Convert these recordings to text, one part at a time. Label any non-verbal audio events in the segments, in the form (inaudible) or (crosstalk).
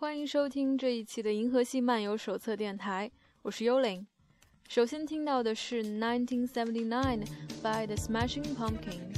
欢迎收听这一期的《银河系漫游手册》电台，我是幽灵。首先听到的是《1979》by The Smashing Pumpkins。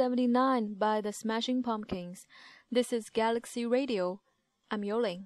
Seventy Nine by the Smashing Pumpkins. This is Galaxy Radio. I'm Yoling.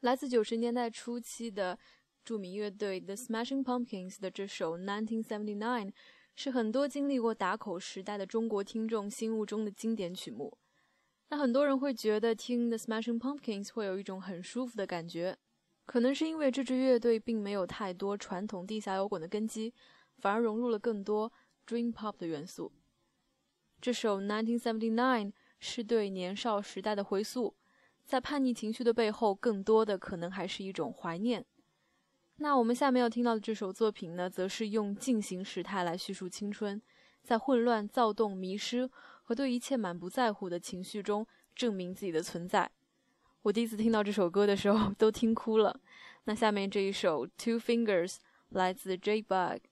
来自九十年代初期的著名乐队 The Smashing Pumpkins 的这首1979，是很多经历过打口时代的中国听众心目中的经典曲目。那很多人会觉得听 The Smashing Pumpkins 会有一种很舒服的感觉，可能是因为这支乐队并没有太多传统地下摇滚的根基，反而融入了更多 Dream Pop 的元素。这首《Nineteen Seventy Nine》是对年少时代的回溯，在叛逆情绪的背后，更多的可能还是一种怀念。那我们下面要听到的这首作品呢，则是用进行时态来叙述青春，在混乱、躁动、迷失和对一切满不在乎的情绪中证明自己的存在。我第一次听到这首歌的时候 (laughs) 都听哭了。那下面这一首《Two Fingers》来自 J. Bug。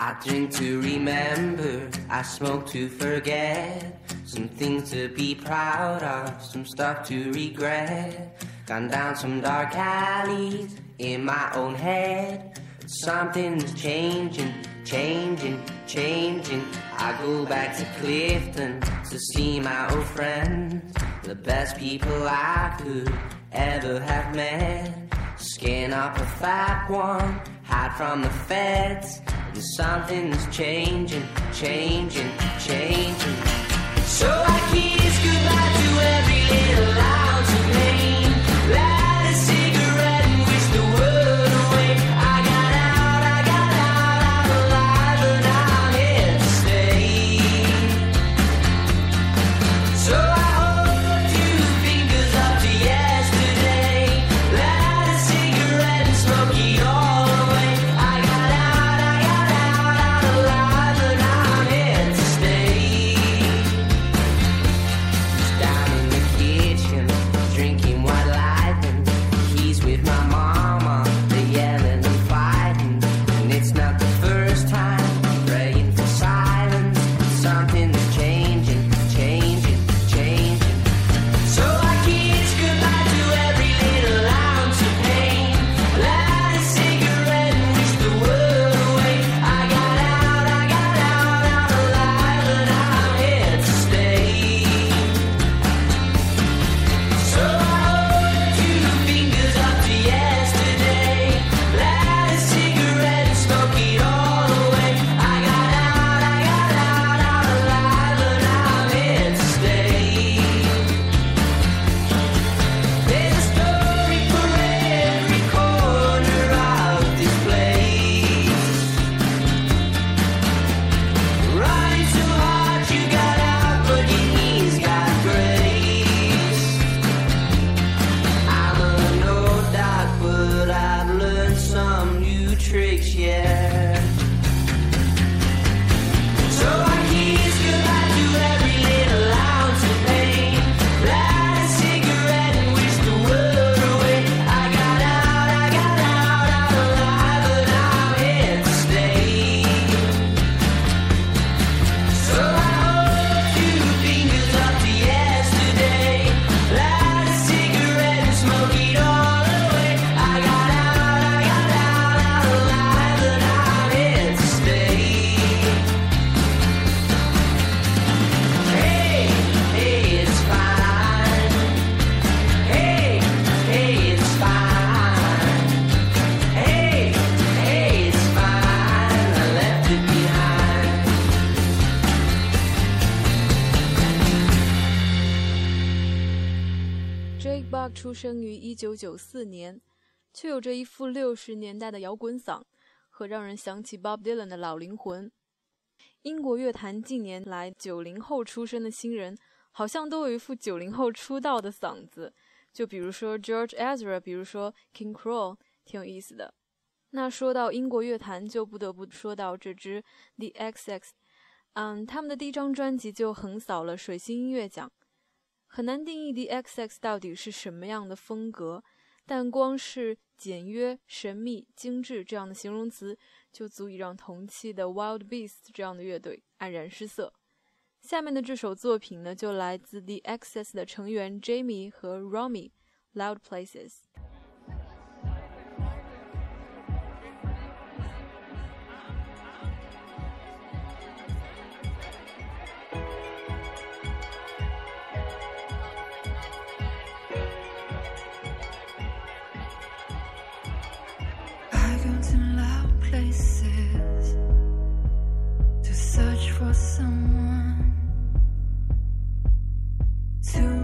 I drink to remember, I smoke to forget. Some things to be proud of, some stuff to regret. Gone down some dark alleys in my own head. Something's changing, changing, changing. I go back to Clifton to see my old friends, the best people I could ever have met. Skin up a fat one, hide from the feds. And something's changing, changing, changing. So I kiss goodbye to every little out to me. 一九九四年，却有着一副六十年代的摇滚嗓，和让人想起 Bob Dylan 的老灵魂。英国乐坛近年来，九零后出生的新人好像都有一副九零后出道的嗓子，就比如说 George Ezra，比如说 King c o r o l 挺有意思的。那说到英国乐坛，就不得不说到这支 The xx，嗯，他们的第一张专辑就横扫了水星音乐奖。很难定义 The XX 到底是什么样的风格，但光是简约、神秘、精致这样的形容词，就足以让同期的 Wild b e a s t 这样的乐队黯然失色。下面的这首作品呢，就来自 The XX 的成员 Jamie 和 Romy，Loud Places。to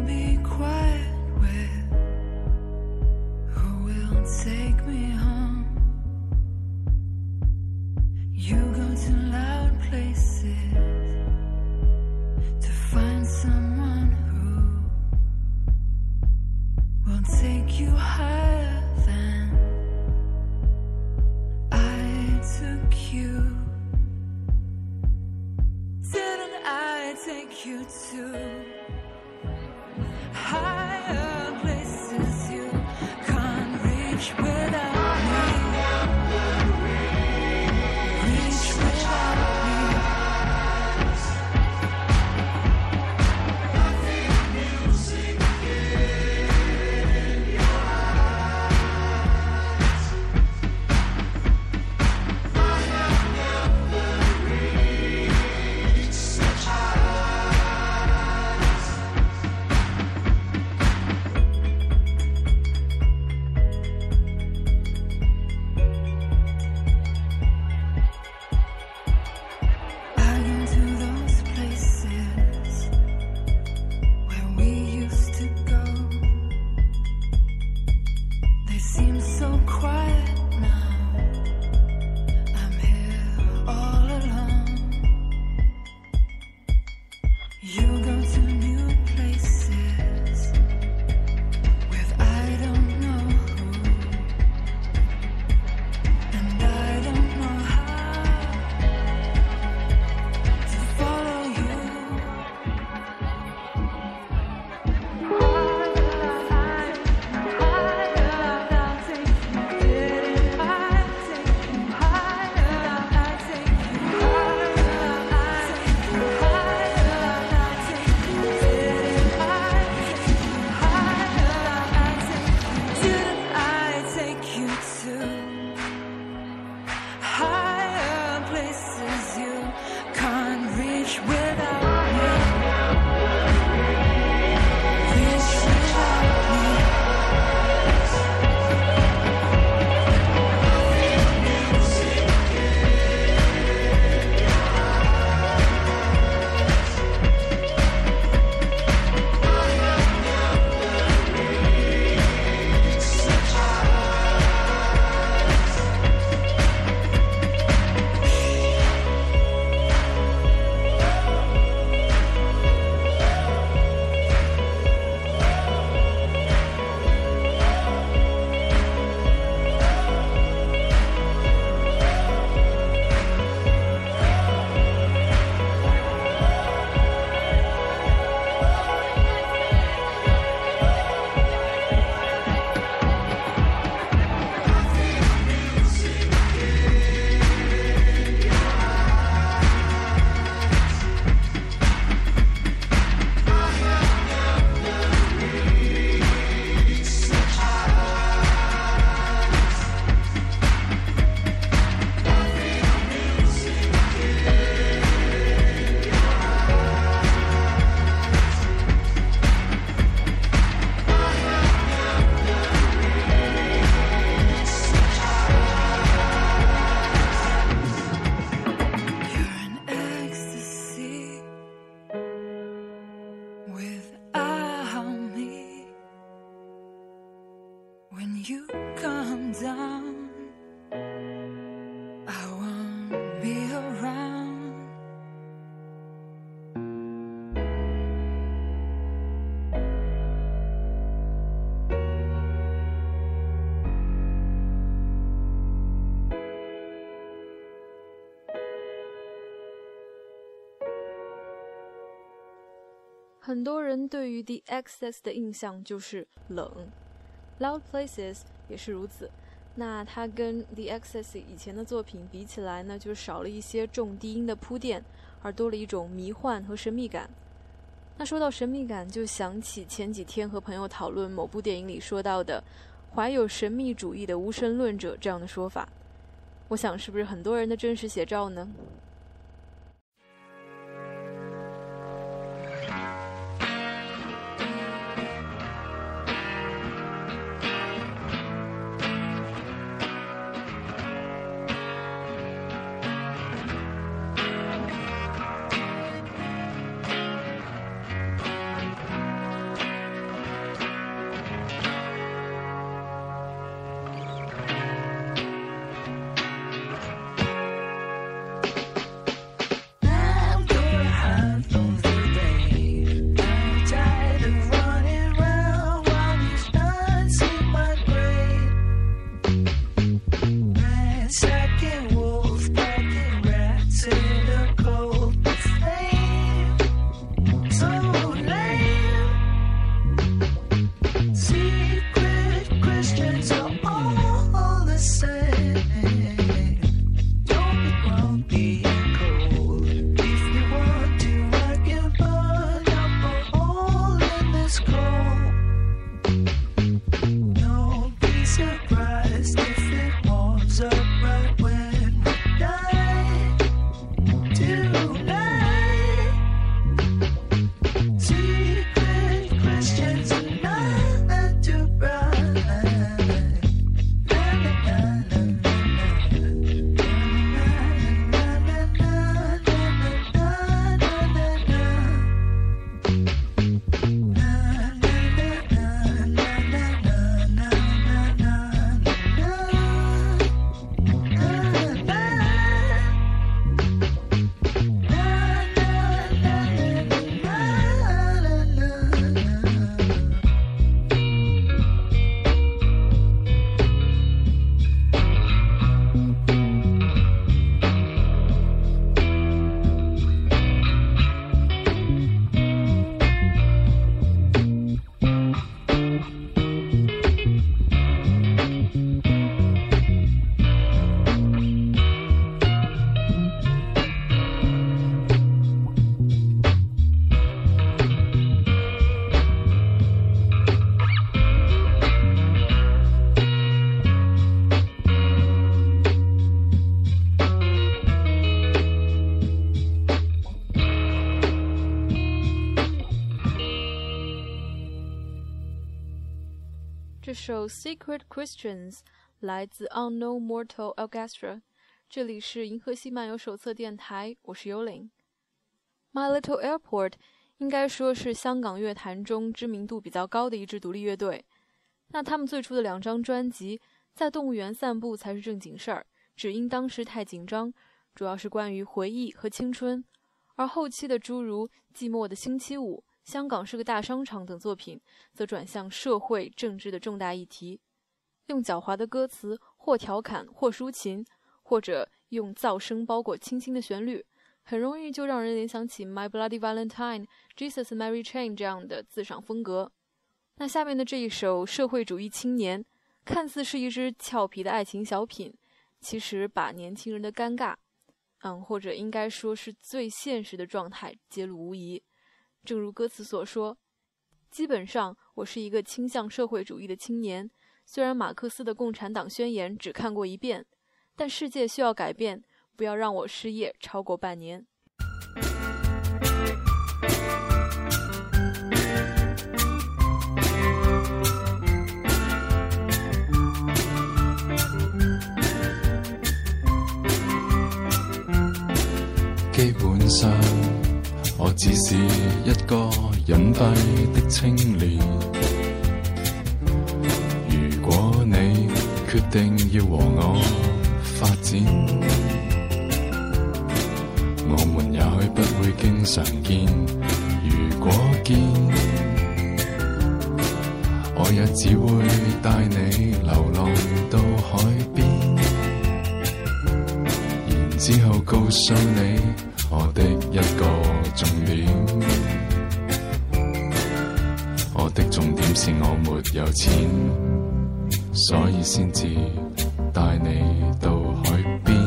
很多人对于 The Exes c s 的印象就是冷，Loud Places 也是如此。那它跟 The Exes c 以前的作品比起来呢，就少了一些重低音的铺垫，而多了一种迷幻和神秘感。那说到神秘感，就想起前几天和朋友讨论某部电影里说到的“怀有神秘主义的无神论者”这样的说法。我想，是不是很多人的真实写照呢？这首《Secret Christians》来自《Unknown Mortal Orchestra》，这里是《银河系漫游手册》电台，我是幽灵。My Little Airport 应该说是香港乐坛中知名度比较高的一支独立乐队。那他们最初的两张专辑，《在动物园散步》才是正经事儿，只因当时太紧张，主要是关于回忆和青春，而后期的诸如《寂寞的星期五》。香港是个大商场等作品，则转向社会政治的重大议题，用狡猾的歌词或调侃或抒情，或者用噪声包裹清新的旋律，很容易就让人联想起《My Bloody Valentine》《Jesus Mary Chain》这样的自赏风格。那下面的这一首《社会主义青年》，看似是一支俏皮的爱情小品，其实把年轻人的尴尬，嗯，或者应该说是最现实的状态揭露无遗。正如歌词所说，基本上我是一个倾向社会主义的青年。虽然马克思的《共产党宣言》只看过一遍，但世界需要改变，不要让我失业超过半年。基本上。我只是一个隐蔽的青年。如果你决定要和我发展，我们也许不会经常见。如果见，我也只会带你流浪到海边，然之后告诉你。我的一个重点，我的重点是我没有钱，所以先至带你到海边。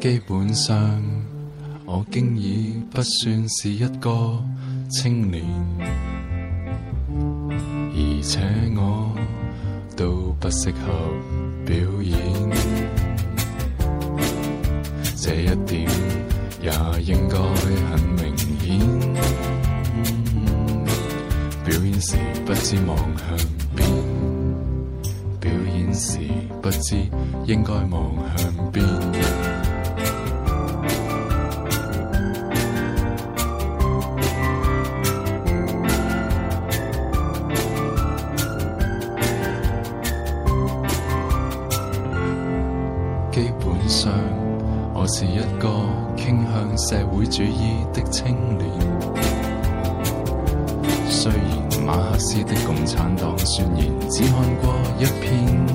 基本上。我经已不算是一个青年，而且我都不适合表演，这一点也应该很明显。表演时不知望向边，表演时不知应该望向边。马克思的共产党宣言只看过一篇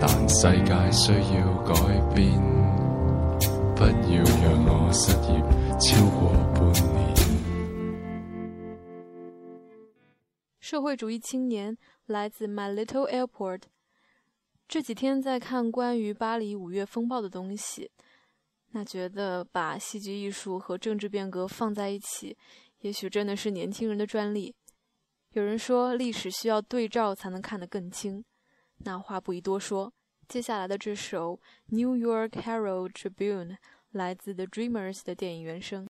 但世界需要改变不要让我失忆超过半年社会主义青年来自 my little airport 这几天在看关于巴黎五月风暴的东西那觉得把戏剧艺术和政治变革放在一起也许真的是年轻人的专利。有人说，历史需要对照才能看得更清，那话不宜多说。接下来的这首《New York Herald Tribune》来自《The Dreamers》的电影原声。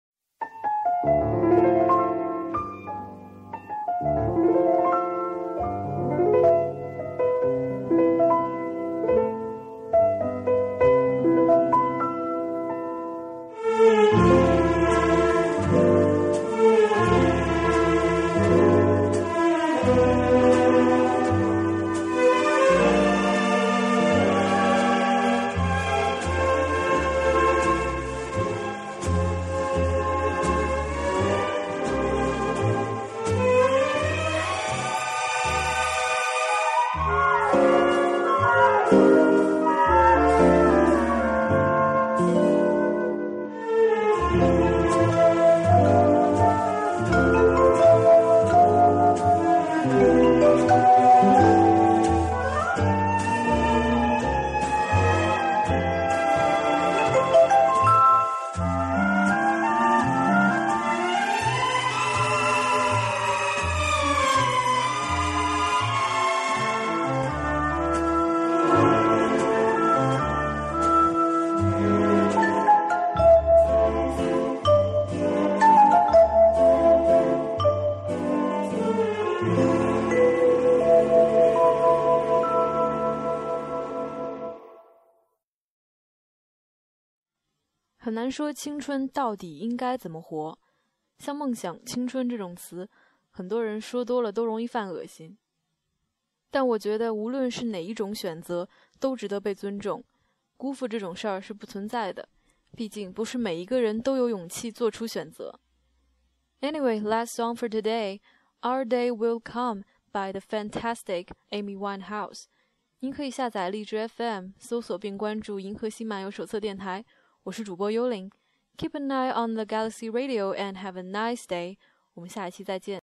说青春到底应该怎么活？像“梦想青春”这种词，很多人说多了都容易犯恶心。但我觉得，无论是哪一种选择，都值得被尊重。辜负这种事儿是不存在的，毕竟不是每一个人都有勇气做出选择。Anyway，last song for today，Our Day Will Come by the fantastic Amy Winehouse。您可以下载荔枝 FM，搜索并关注《银河系漫游手册》电台。我是主播幽灵，keep an eye on the Galaxy Radio and have a nice day。我们下一期再见。